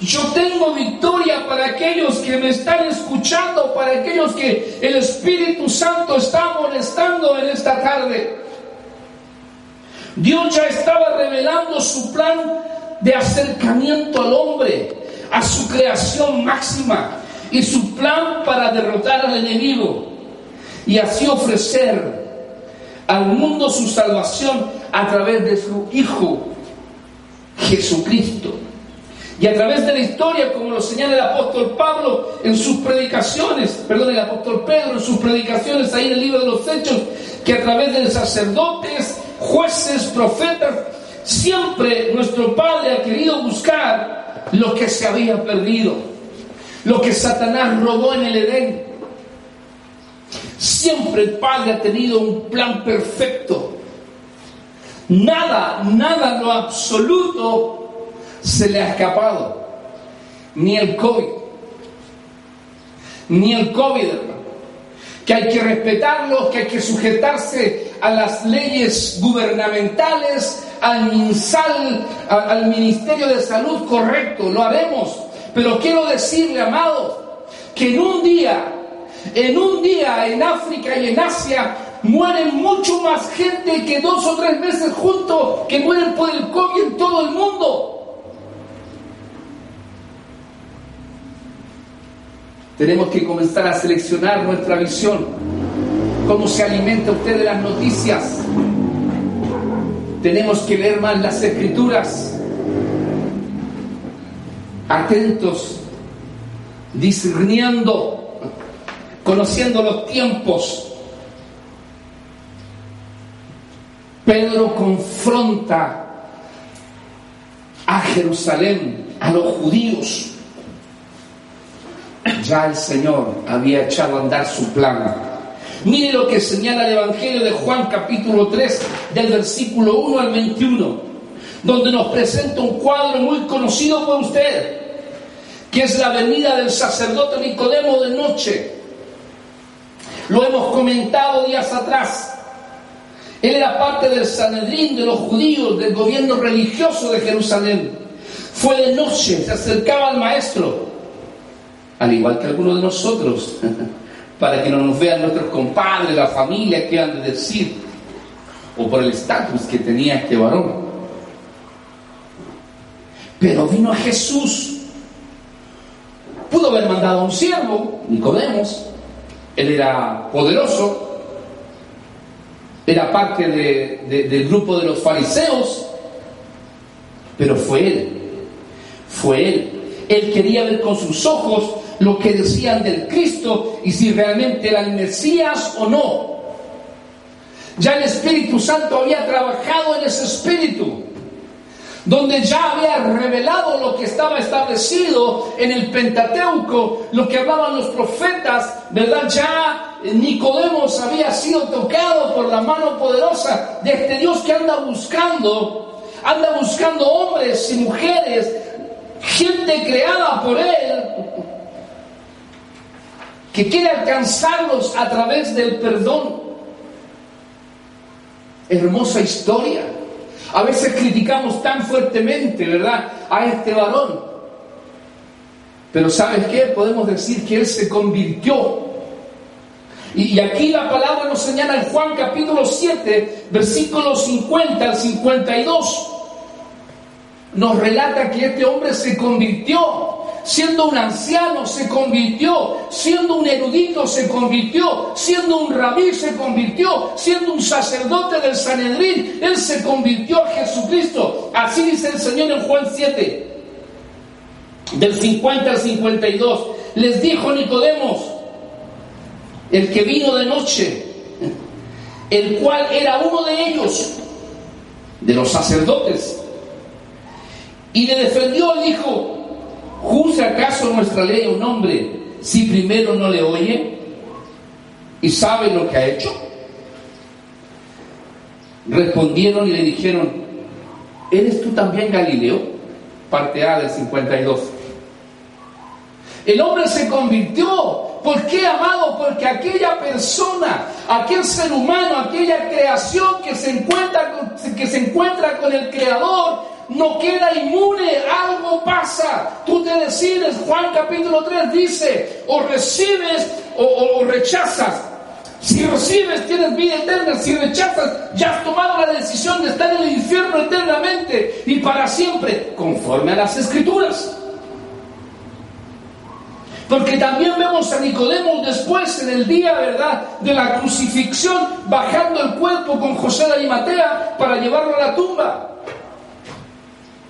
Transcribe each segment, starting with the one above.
Yo tengo victoria para aquellos que me están escuchando, para aquellos que el Espíritu Santo está molestando en esta tarde. Dios ya estaba revelando su plan de acercamiento al hombre, a su creación máxima y su plan para derrotar al enemigo y así ofrecer al mundo su salvación a través de su Hijo Jesucristo. Y a través de la historia, como lo señala el apóstol Pablo en sus predicaciones, perdón, el apóstol Pedro en sus predicaciones ahí en el libro de los Hechos, que a través de sacerdotes, jueces, profetas, siempre nuestro Padre ha querido buscar lo que se había perdido, lo que Satanás robó en el Edén. Siempre el Padre ha tenido un plan perfecto. Nada, nada lo absoluto se le ha escapado. Ni el COVID. Ni el COVID, hermano. Que hay que respetarlo, que hay que sujetarse a las leyes gubernamentales, al MinSal, al Ministerio de Salud, correcto, lo haremos. Pero quiero decirle, amado, que en un día, en un día en África y en Asia, mueren mucho más gente que dos o tres meses juntos que mueren por el COVID en todo el mundo. Tenemos que comenzar a seleccionar nuestra visión. ¿Cómo se alimenta usted de las noticias? Tenemos que leer más las escrituras. Atentos, discerniendo, conociendo los tiempos. Pedro confronta a Jerusalén, a los judíos ya el Señor había echado a andar su plan. Mire lo que señala el Evangelio de Juan capítulo 3 del versículo 1 al 21, donde nos presenta un cuadro muy conocido por usted, que es la venida del sacerdote Nicodemo de noche. Lo hemos comentado días atrás. Él era parte del Sanedrín de los judíos, del gobierno religioso de Jerusalén. Fue de noche, se acercaba al maestro al igual que algunos de nosotros, para que no nos vean nuestros compadres, la familia, qué han de decir, o por el estatus que tenía este varón. Pero vino a Jesús. Pudo haber mandado a un siervo, Nicodemos, él era poderoso, era parte de- de- del grupo de los fariseos, pero fue él, fue él. Él quería ver con sus ojos lo que decían del Cristo y si realmente era el Mesías o no. Ya el Espíritu Santo había trabajado en ese espíritu, donde ya había revelado lo que estaba establecido en el Pentateuco, lo que hablaban los profetas, ¿verdad? Ya Nicodemos había sido tocado por la mano poderosa de este Dios que anda buscando, anda buscando hombres y mujeres, gente creada por Él, que quiere alcanzarlos a través del perdón. Hermosa historia. A veces criticamos tan fuertemente, ¿verdad?, a este varón. Pero ¿sabes qué? Podemos decir que él se convirtió. Y, aquí la palabra nos señala en Juan capítulo 7, versículos 50 al 52. Nos relata que este hombre se convirtió. Siendo un anciano se convirtió, siendo un erudito se convirtió, siendo un rabí se convirtió, siendo un sacerdote del Sanedrín, él se convirtió a Jesucristo. Así dice el Señor en Juan 7, del 50 al 52. Les dijo Nicodemos, el que vino de noche, el cual era uno de ellos, de los sacerdotes, Y le defendió dijo, ¿juzga acaso nuestra ley a un hombre si primero no le oye y sabe lo que ha hecho? Respondieron y le dijeron, ¿eres tú también Galileo? Parte A del 52. El hombre se convirtió. ¿Por qué, amado? Porque aquella persona, aquel ser humano, aquella creación que se encuentra con, que se encuentra con el Creador, no queda inmune, algo pasa. Tú te decides, Juan capítulo 3 dice, o recibes o, rechazas. Si recibes, tienes vida eterna. Si rechazas, ya has tomado la decisión de estar en el infierno eternamente y para siempre, conforme a las escrituras. Porque también vemos a Nicodemo después, en el día, ¿verdad?, de la crucifixión, bajando el cuerpo con José de Arimatea para llevarlo a la tumba.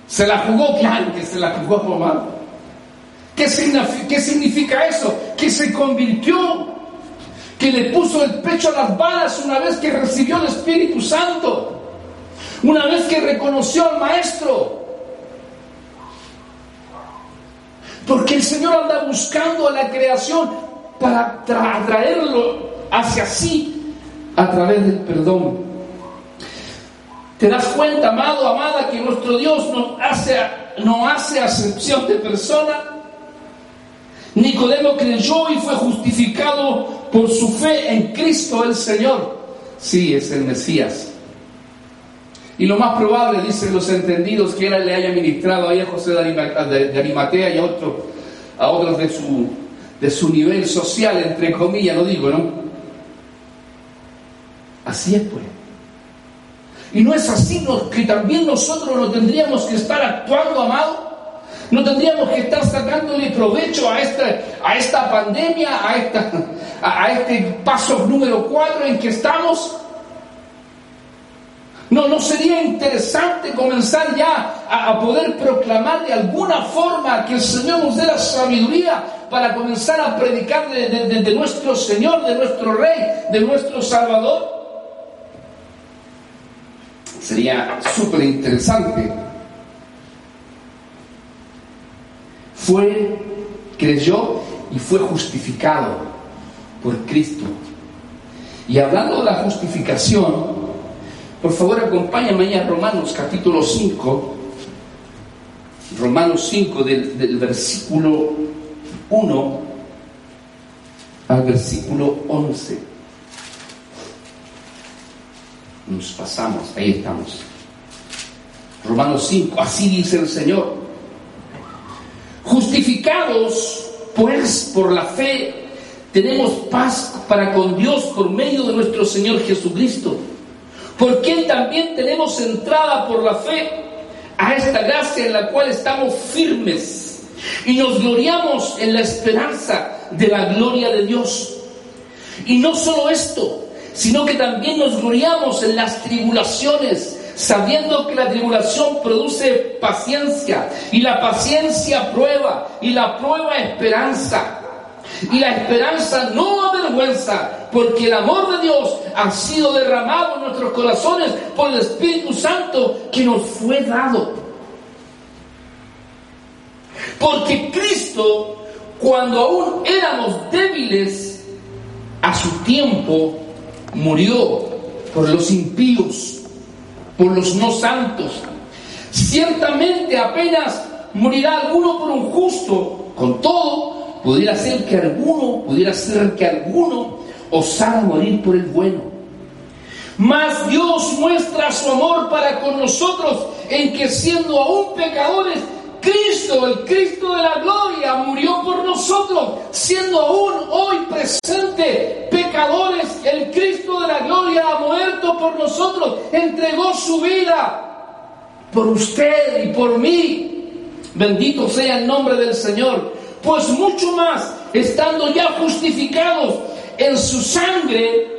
Se la jugó, claro que se la jugó Román. ¿Qué ¿Qué significa eso? Que se convirtió, que le puso el pecho a las balas una vez que recibió el Espíritu Santo, una vez que reconoció al Maestro. Porque el Señor anda buscando a la creación para atraerlo hacia sí a través del perdón. ¿Te das cuenta, amado, amada, que nuestro Dios no hace, no hace acepción de persona? Nicodemo creyó y fue justificado por su fe en Cristo el Señor. Sí, es el Mesías. Y lo más probable, dicen los entendidos, que él le haya ministrado ahí a José de Arimatea y a, a otros de su, de su nivel social, entre comillas, lo digo, ¿no? Así es, pues. Y no es así que también nosotros no tendríamos que estar actuando, amado. No tendríamos que estar sacándole provecho a esta, a esta pandemia, a, esta, a, este paso número cuatro en que estamos. No, no sería interesante comenzar ya a, poder proclamar de alguna forma que el Señor nos dé la sabiduría para comenzar a predicar de nuestro Señor, de nuestro Rey, de nuestro Salvador. Sería súper interesante. Fue, creyó y fue justificado por Cristo. Y hablando de la justificación, por favor, acompáñame a Romanos capítulo 5. Romanos 5 del, del, versículo 1 al versículo 11. Nos pasamos, ahí estamos. Romanos 5, así dice el Señor. Justificados, pues, por la fe, tenemos paz para con Dios por medio de nuestro Señor Jesucristo por quien también tenemos entrada por la fe a esta gracia en la cual estamos firmes y nos gloriamos en la esperanza de la gloria de Dios. Y no solo esto, sino que también nos gloriamos en las tribulaciones, sabiendo que la tribulación produce paciencia, y la paciencia prueba, y la prueba esperanza. Y la esperanza no avergüenza, porque el amor de Dios ha sido derramado en nuestros corazones por el Espíritu Santo que nos fue dado. Porque Cristo, cuando aún éramos débiles, a su tiempo murió por los impíos, por los no santos. Ciertamente apenas morirá alguno por un justo, con todo, pudiera ser que alguno, pudiera ser que alguno osara morir por el bueno. Mas Dios muestra su amor para con nosotros en que siendo aún pecadores, Cristo, el Cristo de la gloria, murió por nosotros, siendo aún hoy presente pecadores, el Cristo de la gloria ha muerto por nosotros, entregó su vida por usted y por mí. Bendito sea el nombre del Señor. Pues mucho más, estando ya justificados en su sangre,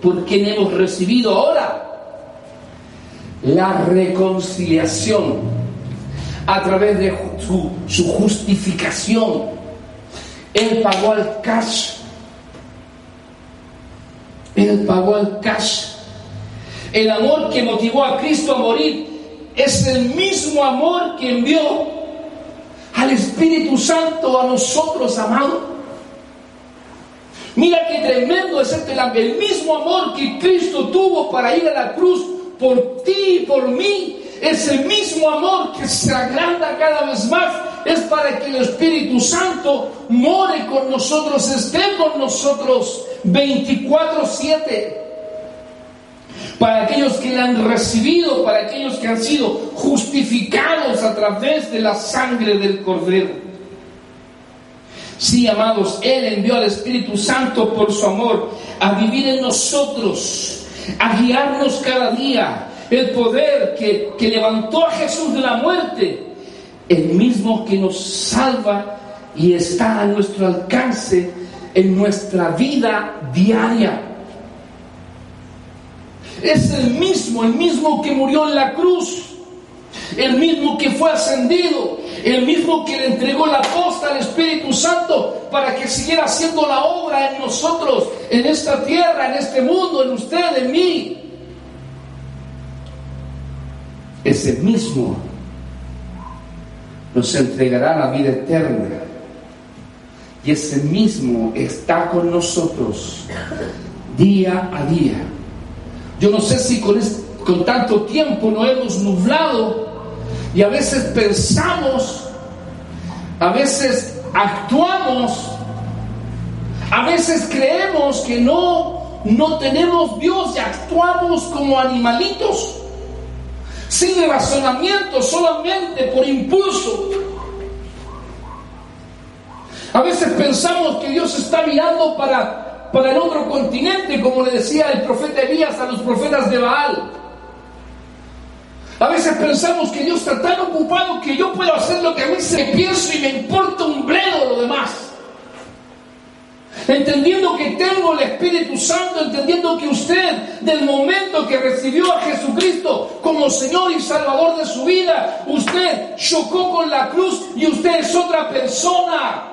por quien hemos recibido ahora la reconciliación a través de su, justificación. Él pagó al cash. Él pagó al cash. El amor que motivó a Cristo a morir es el mismo amor que envió al Espíritu Santo a nosotros, amado. Mira qué tremendo es este, el mismo amor que Cristo tuvo para ir a la cruz por ti y por mí. Es el mismo amor que se agranda cada vez más. Es para que el Espíritu Santo more con nosotros, esté con nosotros 24-7 para aquellos que le han recibido, para aquellos que han sido justificados a través de la sangre del Cordero. Sí, amados, Él envió al Espíritu Santo por su amor a vivir en nosotros, a guiarnos cada día. El poder que, que levantó a Jesús de la muerte, el mismo que nos salva y está a nuestro alcance en nuestra vida diaria. Es el mismo, el mismo que murió en la cruz, el mismo que fue ascendido, el mismo que le entregó la posta al Espíritu Santo para que siguiera haciendo la obra en nosotros, en esta tierra, en este mundo, en usted, en mí. Ese mismo nos entregará la vida eterna. Y ese mismo está con nosotros día a día. Yo no sé si con, con tanto tiempo nos hemos nublado y a veces pensamos, a veces actuamos, a veces creemos que no, no tenemos Dios y actuamos como animalitos, sin razonamiento, solamente por impulso. A veces pensamos que Dios está mirando para, para el otro continente, como le decía el profeta Elías a los profetas de Baal. A veces pensamos que Dios está tan ocupado que yo puedo hacer lo que a mí se pienso y me importa un bledo lo demás. Entendiendo que tengo el Espíritu Santo, entendiendo que usted, del momento que recibió a Jesucristo como Señor y Salvador de su vida, usted chocó con la cruz y usted es otra persona.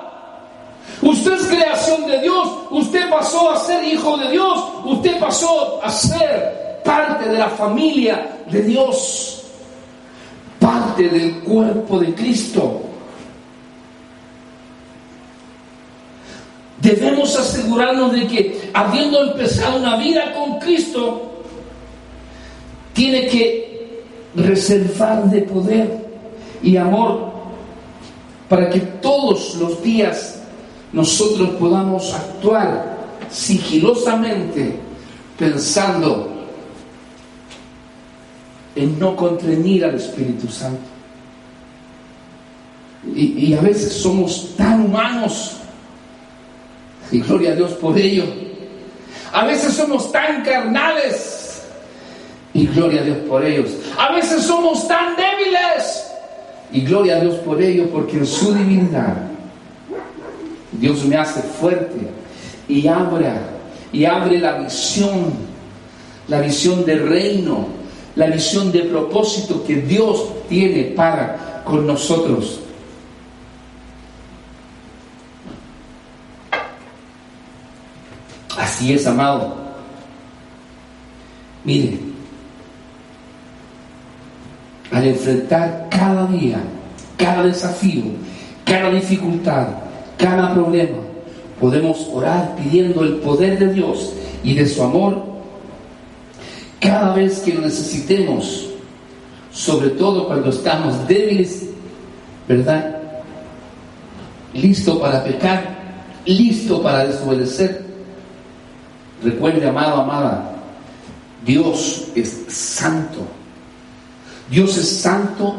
Usted es creación de Dios, usted pasó a ser hijo de Dios, usted pasó a ser parte de la familia de Dios parte del cuerpo de Cristo. Debemos asegurarnos de que habiendo empezado una vida con Cristo, tiene que reservar de poder y amor para que todos los días nosotros podamos actuar sigilosamente pensando en no contrañir al Espíritu Santo. Y, a veces somos tan humanos, y gloria a Dios por ello. A veces somos tan carnales, y gloria a Dios por ellos. A veces somos tan débiles, y gloria a Dios por ello, porque en su divinidad Dios me hace fuerte y abre, y abre la visión, la visión del reino la visión de propósito que Dios tiene para con nosotros. Así es, amado. Mire, al enfrentar cada día, cada desafío, cada dificultad, cada problema, podemos orar pidiendo el poder de Dios y de su amor cada vez que lo necesitemos, sobre todo cuando estamos débiles, ¿verdad? Listo para pecar, listo para desobedecer. Recuerde, amado, amada, Dios es santo. Dios es santo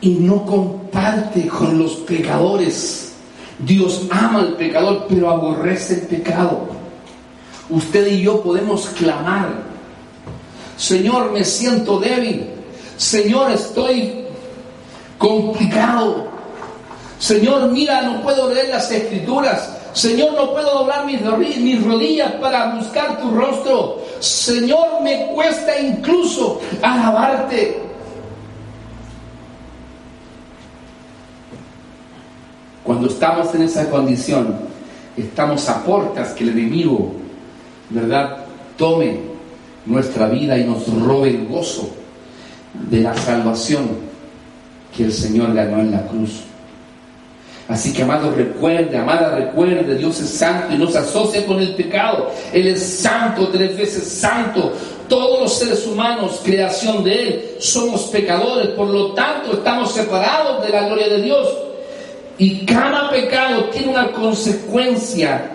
y no comparte con los pecadores. Dios ama al pecador, pero aborrece el pecado usted y yo podemos clamar, Señor, me siento débil, Señor, estoy complicado. Señor, mira, no puedo leer las escrituras. Señor, no puedo doblar mis rodillas para buscar tu rostro. Señor, me cuesta incluso alabarte. Cuando estamos en esa condición, estamos a puertas que el enemigo, ¿verdad?, tome nuestra vida y nos robe el gozo de la salvación que el Señor ganó en la cruz. Así que, amado, recuerde, amada, recuerde, Dios es santo y no se asocia con el pecado. Él es santo, tres veces santo. Todos los seres humanos, creación de Él, somos pecadores, por lo tanto estamos separados de la gloria de Dios. Y cada pecado tiene una consecuencia,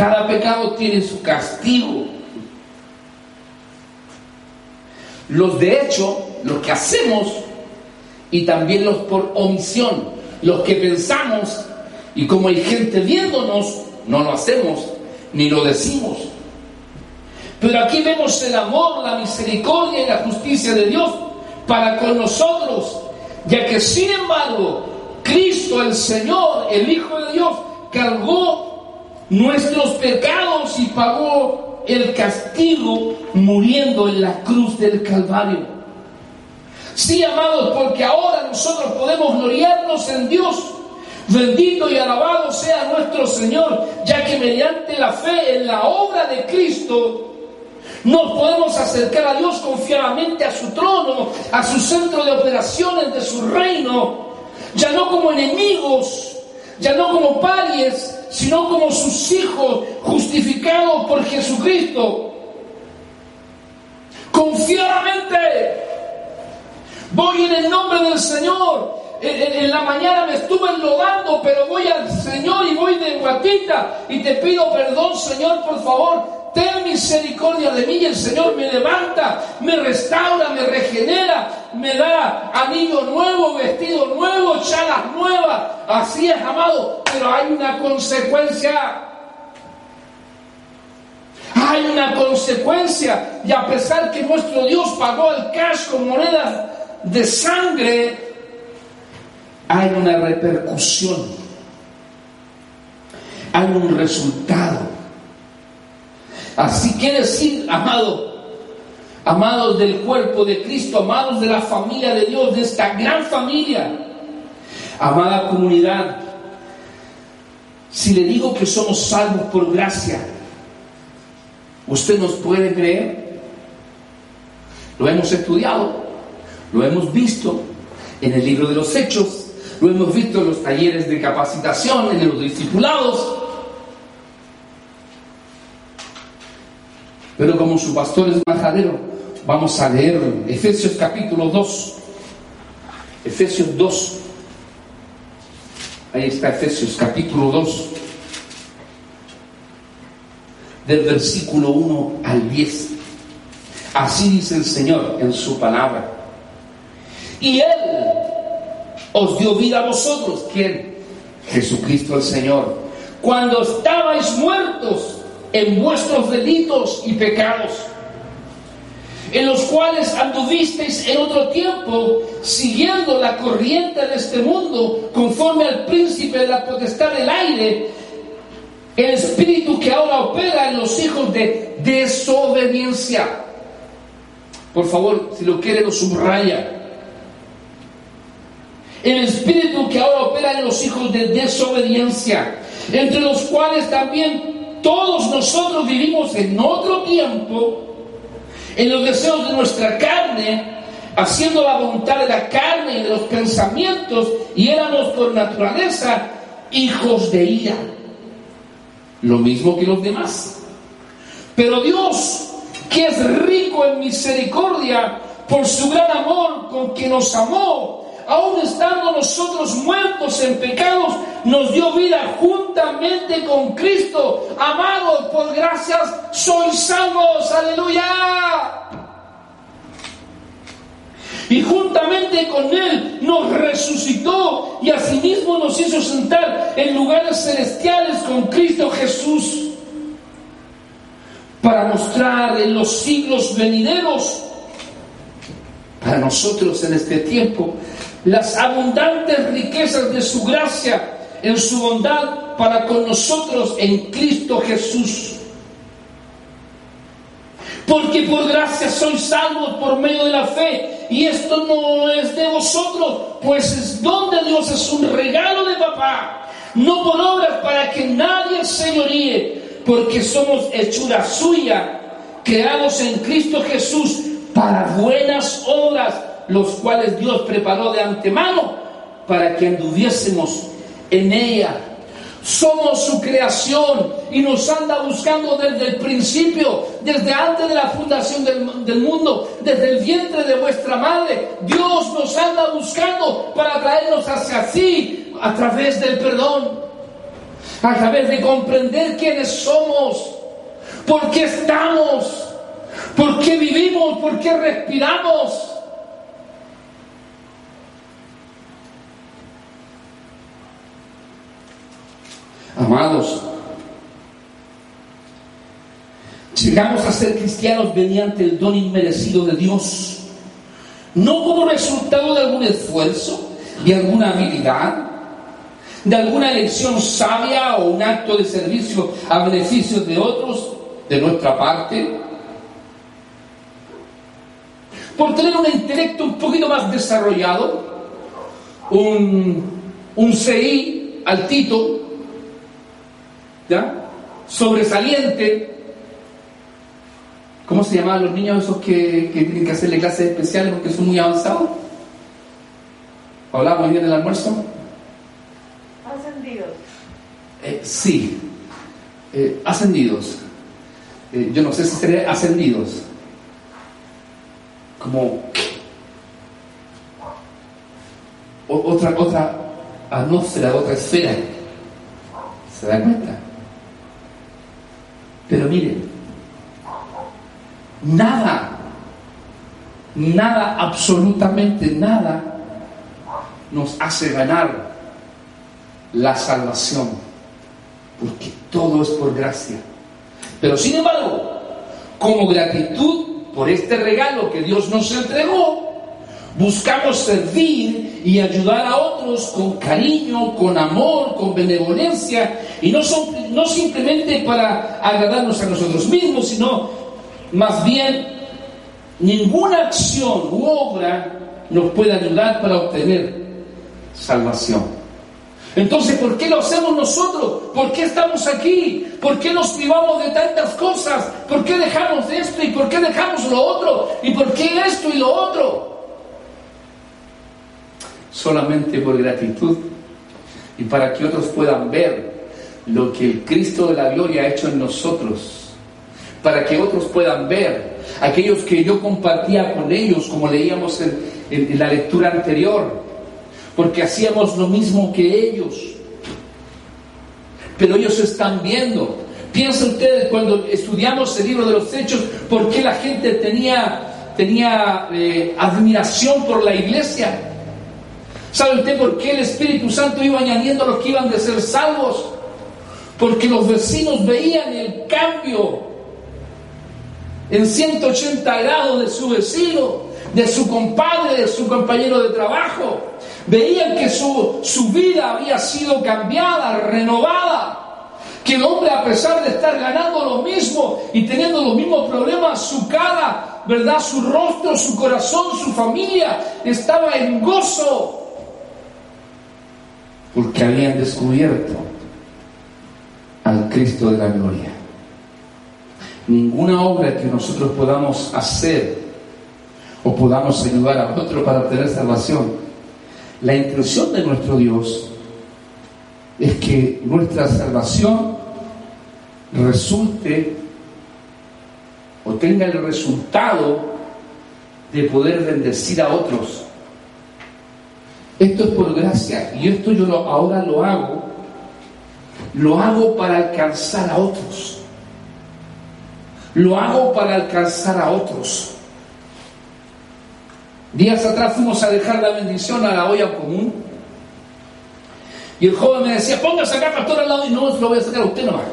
cada pecado tiene su castigo. Los de hecho, los que hacemos, y también los por omisión los que pensamos y como hay gente viéndonos, no lo hacemos ni lo decimos. Pero aquí vemos el amor, la misericordia y la justicia de Dios para con nosotros, ya que sin embargo Cristo el Señor, el Hijo de Dios, cargó nuestros pecados y pagó el castigo muriendo en la cruz del Calvario. Sí, amados, porque ahora nosotros podemos gloriarnos en Dios. Bendito y alabado sea nuestro Señor, ya que mediante la fe en la obra de Cristo nos podemos acercar a Dios confiadamente a su trono, a su centro de operaciones de su reino, ya no como enemigos, ya no como parias, sino como sus hijos justificados por Jesucristo. Confiadamente Voy en el nombre del Señor. En, la mañana me estuve enlodando, pero voy al Señor y voy de guatita y te pido perdón, Señor, por favor. Ten misericordia de mí y el Señor me levanta, me restaura, me regenera, me da anillo nuevo, vestido nuevo, chalas nuevas. Así es, amado, pero hay una consecuencia. Hay una consecuencia y a pesar que nuestro Dios pagó el cash con monedas de sangre, hay una repercusión, hay un resultado. Así quiere decir, amado, amados del cuerpo de Cristo, amados de la familia de Dios, de esta gran familia, amada comunidad, si le digo que somos salvos por gracia, ¿usted nos puede creer? Lo hemos estudiado. Lo hemos visto en el libro de los Hechos, lo hemos visto en los talleres de capacitación, en los discipulados. Pero como su pastor es majadero, vamos a leer Efesios capítulo 2. Efesios 2. Ahí está Efesios capítulo 2. Del versículo 1 al 10. Así dice el Señor en su palabra. Y Él os dio vida a vosotros. ¿Quién? Jesucristo el Señor. Cuando estabais muertos en vuestros delitos y pecados, en los cuales anduvisteis en otro tiempo, siguiendo la corriente de este mundo, conforme al príncipe de la potestad del aire, el espíritu que ahora opera en los hijos de desobediencia. Por favor, si lo quiere, lo subraya el espíritu que ahora opera en los hijos de desobediencia, entre los cuales también todos nosotros vivimos en otro tiempo, en los deseos de nuestra carne, haciendo la voluntad de la carne y de los pensamientos, y éramos por naturaleza hijos de ira, lo mismo que los demás. Pero Dios, que es rico en misericordia, por su gran amor con que nos amó, aún estando nosotros muertos en pecados, nos dio vida juntamente con Cristo. Amados, por gracias sois salvos. Aleluya. Y juntamente con Él nos resucitó y asimismo nos hizo sentar en lugares celestiales con Cristo Jesús para mostrar en los siglos venideros para nosotros en este tiempo las abundantes riquezas de su gracia en su bondad para con nosotros en Cristo Jesús. Porque por gracia sois salvos por medio de la fe. Y esto no es de vosotros, pues es don de Dios, es un regalo de papá. No por obras para que nadie se señoríe, porque somos hechura suya, creados en Cristo Jesús para buenas obras, los cuales Dios preparó de antemano para que anduviésemos en ella. Somos su creación y nos anda buscando desde el principio, desde antes de la fundación del, mundo, desde el vientre de vuestra madre. Dios nos anda buscando para traernos hacia sí a través del perdón, a través de comprender quiénes somos, por qué estamos, por qué vivimos, por qué respiramos. Amados, llegamos a ser cristianos mediante el don inmerecido de Dios, no como resultado de algún esfuerzo, de alguna habilidad, de alguna elección sabia o un acto de servicio a beneficio de otros de nuestra parte, por tener un intelecto un poquito más desarrollado, un, un CI altito, ¿ya? sobresaliente. ¿Cómo se llamaban los niños esos que, que tienen que hacerle clases especiales porque son muy avanzados? ¿Hablamos hoy día del almuerzo? Ascendidos. Eh, sí, eh, ascendidos. Eh, yo no sé si seré ascendidos. Como o- otra, otra atmósfera, otra esfera. ¿Se dan cuenta? Pero miren, nada, nada, absolutamente nada nos hace ganar la salvación, porque todo es por gracia. Pero sin embargo, como gratitud por este regalo que Dios nos entregó, buscamos servir y ayudar a otros con cariño, con amor, con benevolencia, y no, son, no simplemente para agradarnos a nosotros mismos, sino más bien ninguna acción u obra nos puede ayudar para obtener salvación. Entonces, ¿por qué lo hacemos nosotros? ¿Por qué estamos aquí? ¿Por qué nos privamos de tantas cosas? ¿Por qué dejamos esto y por qué dejamos lo otro? ¿Y por qué esto y lo otro? Solamente por gratitud y para que otros puedan ver lo que el Cristo de la gloria ha hecho en nosotros. Para que otros puedan ver aquellos que yo compartía con ellos, como leíamos en, la lectura anterior, porque hacíamos lo mismo que ellos. Pero ellos están viendo. Piensen ustedes cuando estudiamos el libro de los hechos, por qué la gente tenía, tenía eh, admiración por la iglesia. ¿Sabe usted por qué el Espíritu Santo iba añadiendo a los que iban de ser salvos? Porque los vecinos veían el cambio en 180 grados de su vecino, de su compadre, de su compañero de trabajo. Veían que su, su vida había sido cambiada, renovada. Que el hombre, a pesar de estar ganando lo mismo y teniendo los mismos problemas, su cara, ¿verdad? Su rostro, su corazón, su familia, estaba en gozo. Porque habían descubierto al Cristo de la gloria. Ninguna obra que nosotros podamos hacer o podamos ayudar a otro para obtener salvación. La intención de nuestro Dios es que nuestra salvación resulte o tenga el resultado de poder bendecir a otros. Esto es por gracia y esto yo ahora lo hago, lo hago para alcanzar a otros. Lo hago para alcanzar a otros. Días atrás fuimos a dejar la bendición a la olla común. Y el joven me decía, póngase acá, pastor, al lado, y no, lo voy a sacar a usted nomás.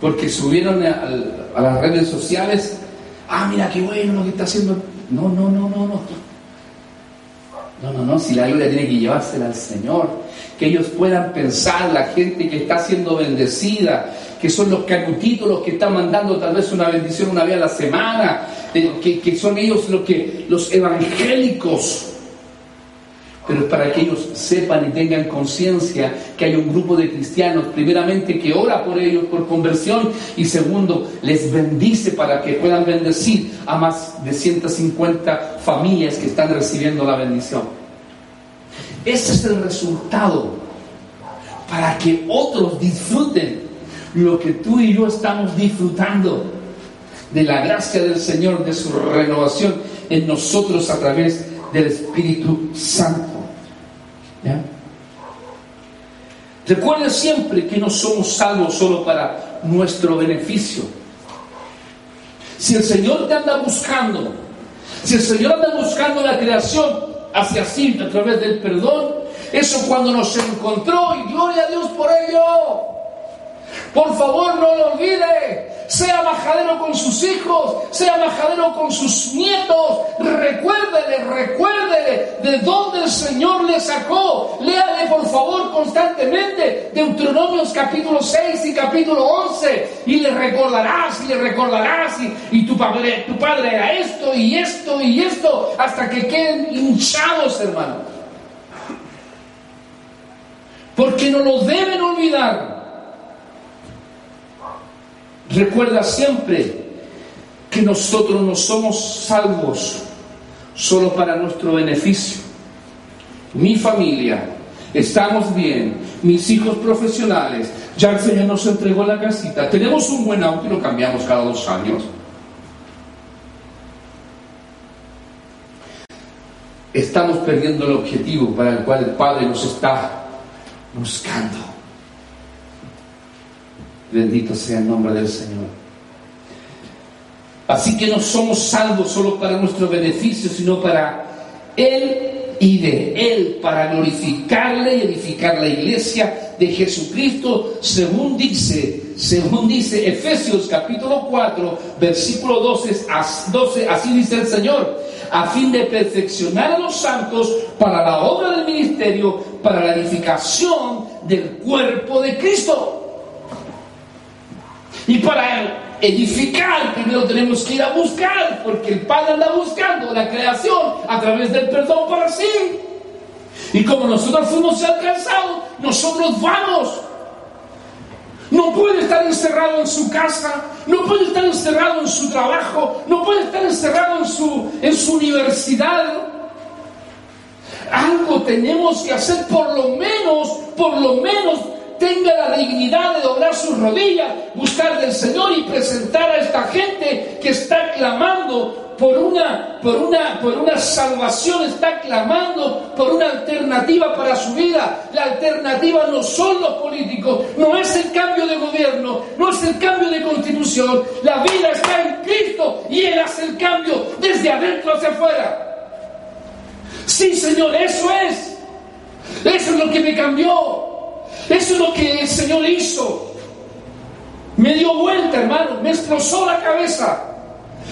Porque subieron a, a las redes sociales ah, mira qué bueno lo que está haciendo. No, no, no, no, no. No, no, no, si la gloria tiene que llevársela al Señor. Que ellos puedan pensar, la gente que está siendo bendecida, que son los canutitos los que están mandando tal vez una bendición una vez a la semana, que, que son ellos los, que, los evangélicos pero para que ellos sepan y tengan conciencia que hay un grupo de cristianos, primeramente, que ora por ellos por conversión y segundo, les bendice para que puedan bendecir a más de 150 familias que están recibiendo la bendición. Ese es el resultado para que otros disfruten lo que tú y yo estamos disfrutando de la gracia del Señor, de su renovación en nosotros a través del Espíritu Santo. Recuerda siempre que no somos salvos solo para nuestro beneficio. Si el Señor te anda buscando, si el Señor anda buscando la creación hacia sí a través del perdón, eso cuando nos encontró y gloria a Dios por ello. Por favor, no lo olvide sea majadero con sus hijos, sea majadero con sus nietos. Recuérdele, recuérdele de dónde el Señor le sacó. Léale por favor constantemente Deuteronomios capítulo 6 y capítulo 11 y le recordarás y le recordarás y, tu, padre, tu padre era esto y esto y esto hasta que queden hinchados, hermano. Porque no lo deben olvidar. Recuerda siempre que nosotros no somos salvos solo para nuestro beneficio. Mi familia, estamos bien, mis hijos profesionales, ya el Señor nos entregó la casita, tenemos un buen auto y lo cambiamos cada dos años. Estamos perdiendo el objetivo para el cual el Padre nos está buscando. Bendito sea el nombre del Señor. Así que no somos salvos solo para nuestro beneficio, sino para Él y de Él, para glorificarle y edificar la iglesia de Jesucristo, según dice, según dice Efesios capítulo 4, versículo 12, 12, así dice el Señor, a fin de perfeccionar a los santos para la obra del ministerio, para la edificación del cuerpo de Cristo. Y para edificar, primero tenemos que ir a buscar, porque el Padre anda buscando la creación a través del perdón para sí. Y como nosotros fuimos alcanzados, nosotros vamos. No puede estar encerrado en su casa, no puede estar encerrado en su trabajo, no puede estar encerrado en su, en su universidad. Algo tenemos que hacer por lo menos, por lo menos tenga la dignidad de doblar sus rodillas, buscar del Señor y presentar a esta gente que está clamando por una, por una, por una salvación, está clamando por una alternativa para su vida. La alternativa no son los políticos, no es el cambio de gobierno, no es el cambio de constitución. La vida está en Cristo y Él hace el cambio desde adentro hacia afuera. Sí, Señor, eso es. Eso es lo que me cambió. Eso es lo que el Señor hizo. Me dio vuelta, hermano, me explosó la cabeza.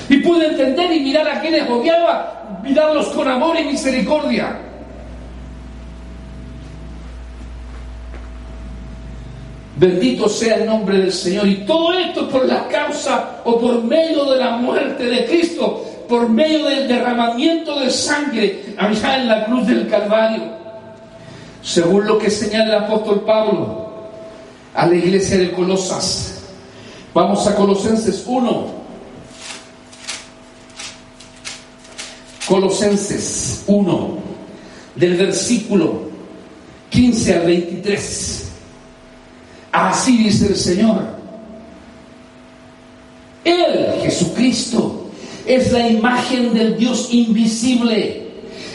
Y pude entender y mirar a quienes odiaba, mirarlos con amor y misericordia. Bendito sea el nombre del Señor. Y todo esto por la causa o por medio de la muerte de Cristo, por medio del derramamiento de sangre allá en la cruz del Calvario según lo que señala el apóstol Pablo a la iglesia de Colosas. Vamos a Colosenses 1. Colosenses 1, del versículo 15 al 23. Así dice el Señor. Él, Jesucristo, es la imagen del Dios invisible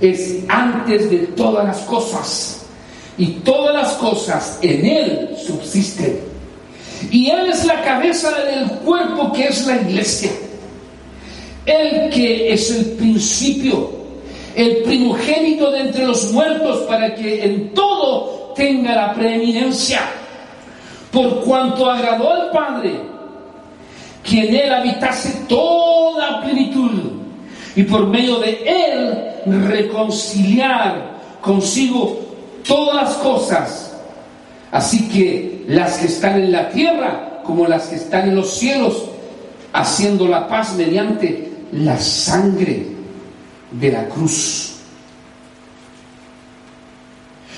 es antes de todas las cosas. Y todas las cosas en Él subsisten. Y Él es la cabeza del cuerpo que es la iglesia. Él que es el principio, el primogénito de entre los muertos para que en todo tenga la preeminencia. Por cuanto agradó al Padre que en Él habitase toda plenitud y por medio de Él reconciliar consigo todas las cosas. Así que las que están en la tierra como las que están en los cielos, haciendo la paz mediante la sangre de la cruz.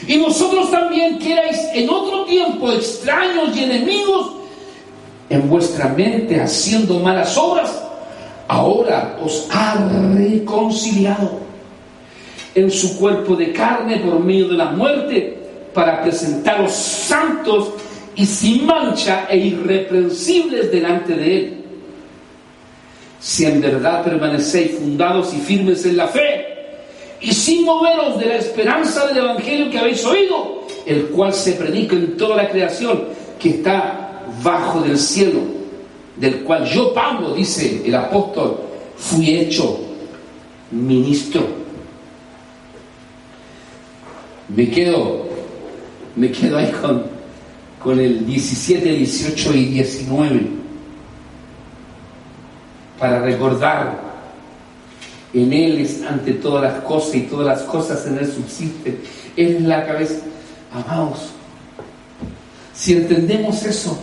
Y vosotros también que erais en otro tiempo extraños y enemigos en vuestra mente haciendo malas obras, ahora os ha reconciliado en su cuerpo de carne por medio de la muerte para presentaros santos y sin mancha e irreprensibles delante de Él. Si en verdad permanecéis fundados y firmes en la fe y sin moveros de la esperanza del Evangelio que habéis oído, el cual se predica en toda la creación que está bajo del cielo, del cual yo, Pablo, dice el apóstol, fui hecho ministro. Me quedo, me quedo ahí con, con el 17, 18 y 19 para recordar en Él es ante todas las cosas y todas las cosas en Él subsisten. Él es la cabeza. Amados, si entendemos eso,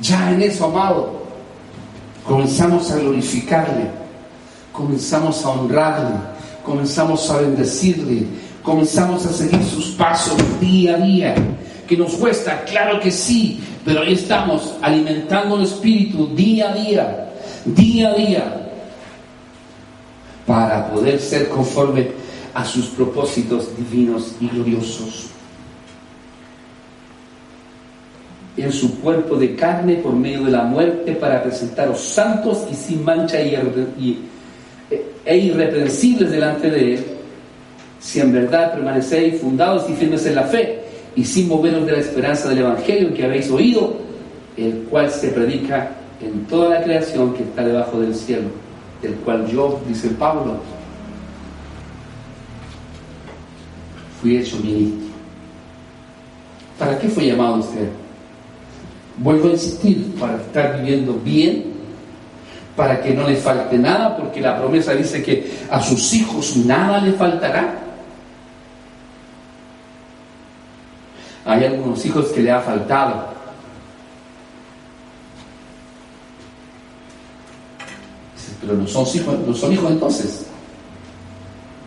ya en eso, amado, comenzamos a glorificarle, comenzamos a honrarle, comenzamos a bendecirle, comenzamos a seguir sus pasos día a día. Que nos cuesta, claro que sí, pero ahí estamos alimentando el espíritu día a día, día a día, para poder ser conforme a sus propósitos divinos y gloriosos. En su cuerpo de carne por medio de la muerte para presentaros santos y sin mancha y, y, e irreprensibles delante de Él, si en verdad permanecéis fundados y firmes en la fe y sin moveros de la esperanza del Evangelio que habéis oído, el cual se predica en toda la creación que está debajo del cielo, del cual yo, dice Pablo, fui hecho ministro. ¿Para qué fue llamado usted? Vuelvo a insistir, para estar viviendo bien, para que no le falte nada, porque la promesa dice que a sus hijos nada le faltará. Hay algunos hijos que le ha faltado. Pero no son hijos, no son hijos entonces.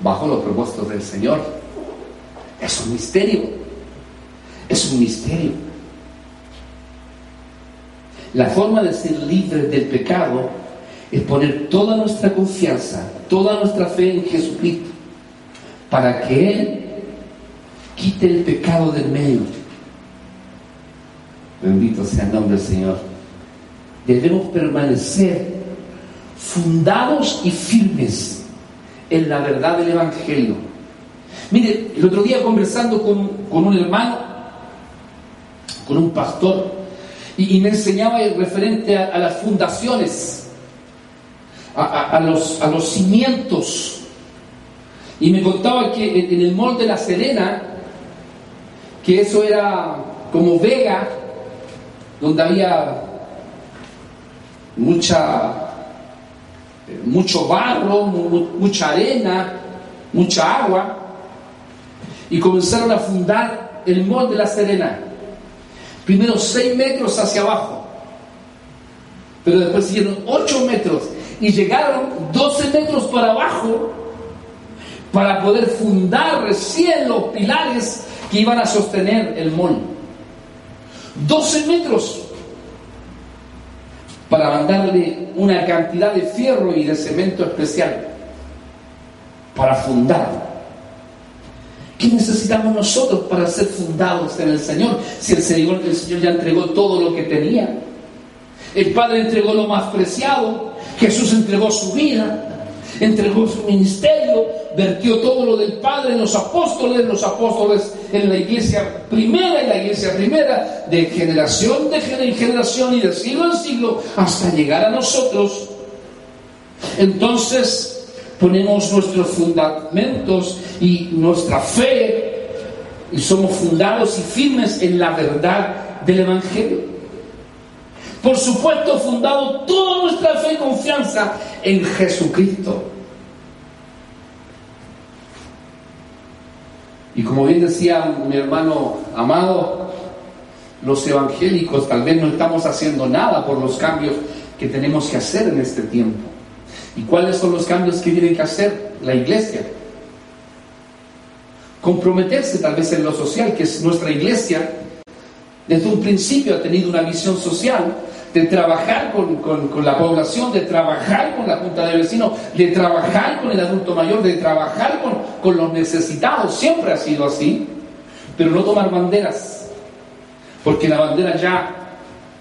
Bajo los propósitos del Señor. Es un misterio. Es un misterio. La forma de ser libres del pecado es poner toda nuestra confianza, toda nuestra fe en Jesucristo, para que Él quite el pecado del medio. Bendito sea el nombre del Señor. Debemos permanecer fundados y firmes en la verdad del Evangelio. Mire, el otro día conversando con, con un hermano, con un pastor, y, me enseñaba el referente a, las fundaciones, a, los, a los cimientos, y me contaba que en, el molde de La Serena, que eso era como Vega, donde había mucha, mucho barro, mucha arena, mucha agua, y comenzaron a fundar el molde de la Serena. Primero 6 metros hacia abajo, pero después siguieron 8 metros y llegaron 12 metros para abajo para poder fundar recién los pilares que iban a sostener el molde. 12 metros para mandarle una cantidad de fierro y de cemento especial para fundar. ¿Qué necesitamos nosotros para ser fundados en el Señor? Si el Señor, el Señor ya entregó todo lo que tenía. El Padre entregó lo más preciado. Jesús entregó su vida. entregó su ministerio, vertió todo lo del Padre en los apóstoles, los apóstoles en la iglesia primera, en la iglesia primera, de generación de generación y de siglo en siglo, hasta llegar a nosotros. Entonces ponemos nuestros fundamentos y nuestra fe y somos fundados y firmes en la verdad del Evangelio. Por supuesto, fundado toda nuestra fe y confianza en Jesucristo. Y como bien decía mi hermano amado, los evangélicos tal vez no estamos haciendo nada por los cambios que tenemos que hacer en este tiempo. ¿Y cuáles son los cambios que tiene que hacer la iglesia? Comprometerse tal vez en lo social, que es nuestra iglesia, desde un principio ha tenido una visión social de trabajar con, la población, de trabajar con la junta de vecinos, de trabajar con el adulto mayor, de trabajar con, con los necesitados. Siempre ha sido así, pero no tomar banderas, porque la bandera ya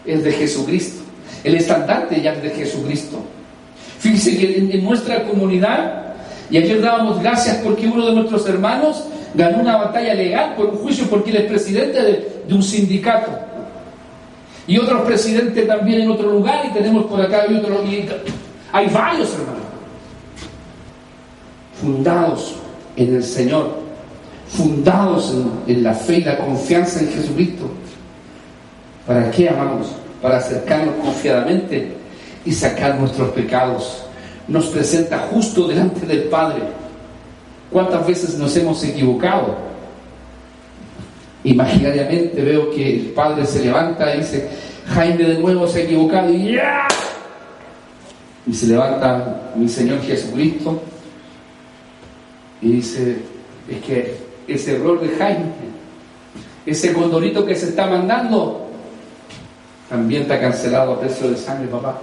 es de Jesucristo, el estandarte ya es de Jesucristo. Fíjense que en, nuestra comunidad, y ayer dábamos gracias porque uno de nuestros hermanos ganó una batalla legal por un juicio porque él es presidente de un sindicato. Y otros presidentes también en otro lugar, y tenemos por acá y otro. hay varios hermanos. Fundados en el Señor, fundados en, la fe y la confianza en Jesucristo. ¿Para qué amamos? Para acercarnos confiadamente y sacar nuestros pecados. Nos presenta justo delante del Padre. ¿Cuántas veces nos hemos equivocado? Imaginariamente veo que el padre se levanta y dice, Jaime de nuevo se ha equivocado y ya. Y se levanta mi Señor Jesucristo y dice, es que ese error de Jaime, ese condorito que se está mandando, también está cancelado a precio de sangre, papá.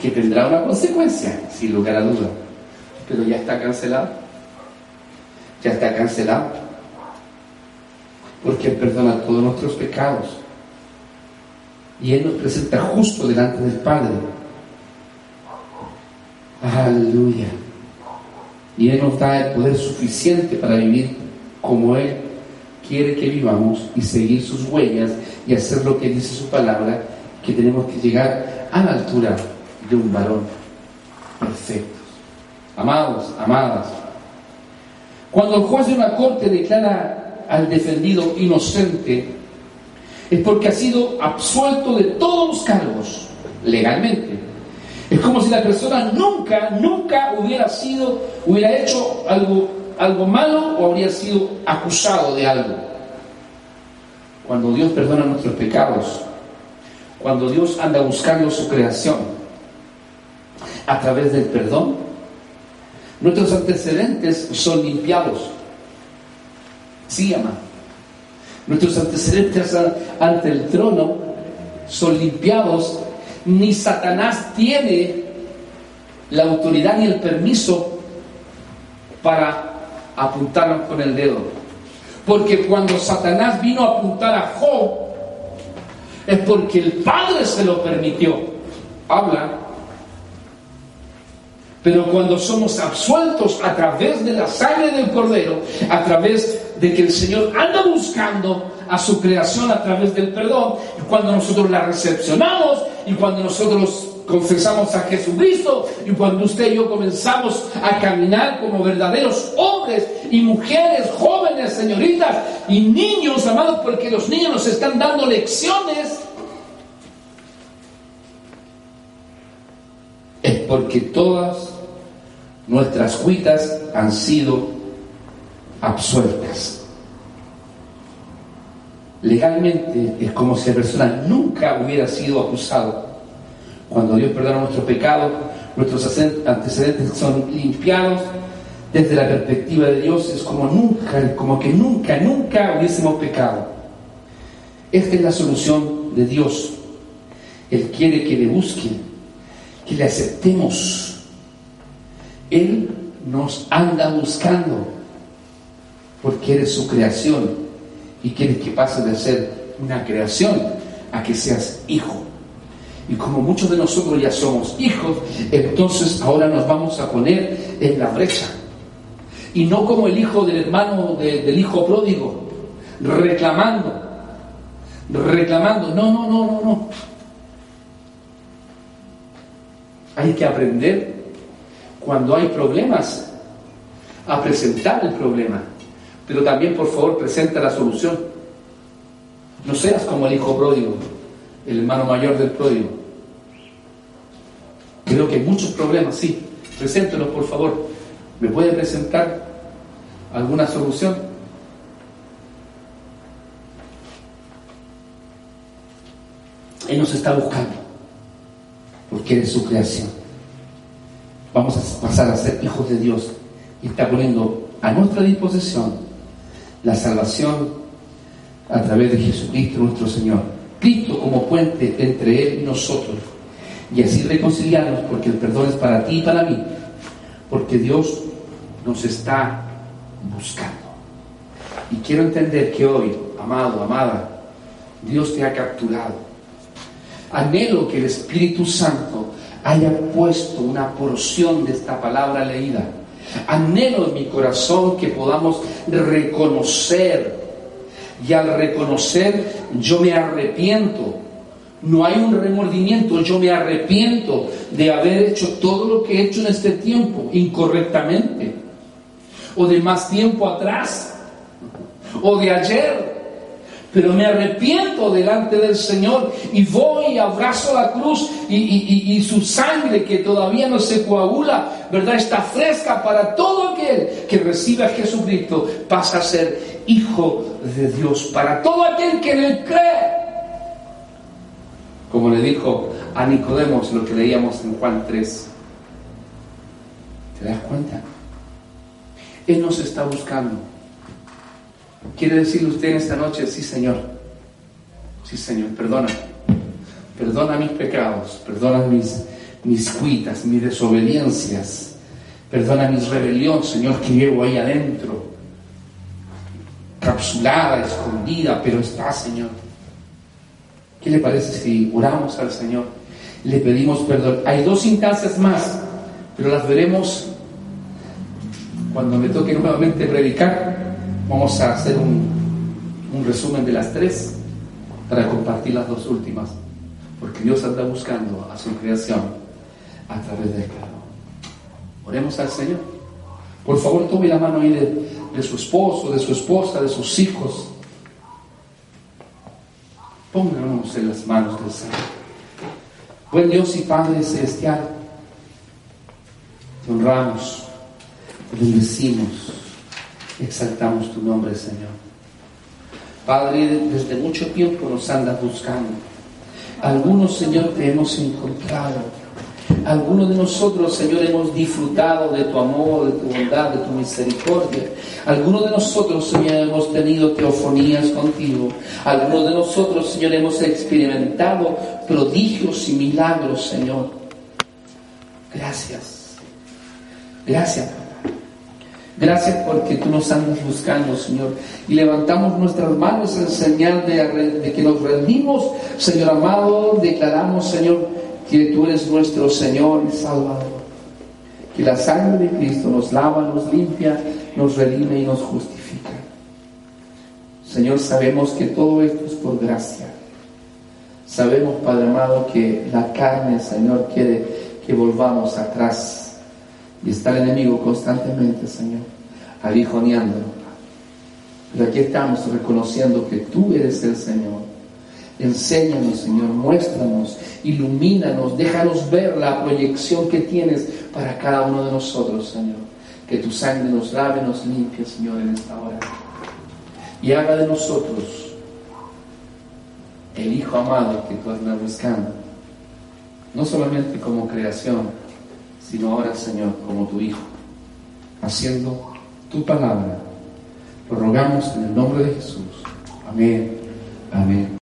Que tendrá una consecuencia, sin lugar a duda, pero ya está cancelado ya está cancelado. Porque Él perdona todos nuestros pecados. Y Él nos presenta justo delante del Padre. Aleluya. Y Él nos da el poder suficiente para vivir como Él quiere que vivamos y seguir sus huellas y hacer lo que dice su palabra, que tenemos que llegar a la altura de un varón perfecto. Amados, amadas, cuando el juez de una corte declara al defendido inocente, es porque ha sido absuelto de todos los cargos legalmente. Es como si la persona nunca, nunca hubiera sido, hubiera hecho algo, algo malo o habría sido acusado de algo. Cuando Dios perdona nuestros pecados, cuando Dios anda buscando su creación a través del perdón, Nuestros antecedentes son limpiados. Sí, ama. Nuestros antecedentes ante el trono son limpiados. Ni Satanás tiene la autoridad ni el permiso para apuntarnos con el dedo. Porque cuando Satanás vino a apuntar a Job, es porque el Padre se lo permitió. Habla pero cuando somos absueltos a través de la sangre del Cordero, a través de que el Señor anda buscando a su creación a través del perdón, y cuando nosotros la recepcionamos, y cuando nosotros confesamos a Jesucristo, y cuando usted y yo comenzamos a caminar como verdaderos hombres y mujeres, jóvenes, señoritas y niños, amados, porque los niños nos están dando lecciones, es porque todas nuestras cuitas han sido absueltas. Legalmente es como si la persona nunca hubiera sido acusado. Cuando Dios perdona nuestros pecados, nuestros antecedentes son limpiados desde la perspectiva de Dios, es como nunca, como que nunca, nunca hubiésemos pecado. Esta es la solución de Dios. Él quiere que le busquen, que le aceptemos él nos anda buscando porque eres su creación y quiere que pase de ser una creación a que seas hijo. Y como muchos de nosotros ya somos hijos, entonces ahora nos vamos a poner en la brecha. Y no como el hijo del hermano de- del hijo pródigo, reclamando, reclamando. No, no, no, no, no. Hay que aprender cuando hay problemas a presentar el problema. Pero también, por favor, presenta la solución. No seas como el hijo pródigo, el hermano mayor del pródigo. Creo que hay muchos problemas, sí. Preséntelos, por favor. ¿Me puede presentar alguna solución? Él nos está buscando, porque eres su creación. Vamos a pasar a ser hijos de Dios y está poniendo a nuestra disposición la salvación a través de Jesucristo nuestro Señor. Cristo como puente entre Él y nosotros. Y así reconciliarnos porque el perdón es para ti y para mí. Porque Dios nos está buscando. Y quiero entender que hoy, amado, amada, Dios te ha capturado. Anhelo que el Espíritu Santo haya puesto una porción de esta palabra leída. Anhelo en mi corazón que podamos reconocer y al reconocer yo me arrepiento. No hay un remordimiento, yo me arrepiento de haber hecho todo lo que he hecho en este tiempo incorrectamente, o de más tiempo atrás, o de ayer. Pero me arrepiento delante del Señor y voy y abrazo la cruz y, y- y- su sangre que todavía no se coagula, ¿verdad? Está fresca para todo aquel que recibe a Jesucristo, pasa a ser hijo de Dios. Para todo aquel que en él cree. Como le dijo a Nicodemos lo que leíamos en Juan 3. ¿Te das cuenta? Él nos está buscando. ¿Quiere decirle usted en esta noche, sí Señor? Sí Señor, perdona. Perdona mis pecados, perdona mis, mis cuitas, mis desobediencias. Perdona mis rebelión, Señor, que llevo ahí adentro. Capsulada, escondida, pero está, Señor. ¿Qué le parece si oramos al Señor? Le pedimos perdón. Hay dos instancias más, pero las veremos cuando me toque nuevamente predicar. Vamos a hacer un, resumen de las tres para compartir las dos últimas, porque Dios anda buscando a su creación a través del perdón. Oremos al Señor. Por favor, tome la mano ahí de, de su esposo, de su esposa, de sus hijos. Pónganos en las manos del Señor. Buen Dios y Padre Celestial, te honramos, te bendecimos, exaltamos tu nombre, Señor. Padre, desde mucho tiempo nos andas buscando. Algunos, Señor, te hemos encontrado. Algunos de nosotros, Señor, hemos disfrutado de tu amor, de tu bondad, de tu misericordia. Algunos de nosotros, Señor, hemos tenido teofonías contigo. Algunos de nosotros, Señor, hemos experimentado prodigios y milagros, Señor. Gracias. Gracias. Gracias porque tú nos andas buscando, Señor. Y levantamos nuestras manos en señal de, de que nos rendimos, Señor amado. Declaramos, Señor, que tú eres nuestro Señor y Salvador. Que la sangre de Cristo nos lava, nos limpia, nos redime y nos justifica. Señor, sabemos que todo esto es por gracia. Sabemos, Padre amado, que la carne, Señor, quiere que volvamos atrás. Y está el enemigo constantemente, Señor, aguijoneándolo. Pero aquí estamos reconociendo que tú eres el Señor. Enséñanos, Señor, muéstranos, ilumínanos, déjanos ver la proyección que tienes para cada uno de nosotros, Señor. Que tu sangre nos lave, nos limpie, Señor, en esta hora. Y haga de nosotros el Hijo amado que tú andas buscando. No solamente como creación, sino ahora, Señor, como tu Hijo, haciendo tu palabra. Lo rogamos en el nombre de Jesús. Amén. Amén.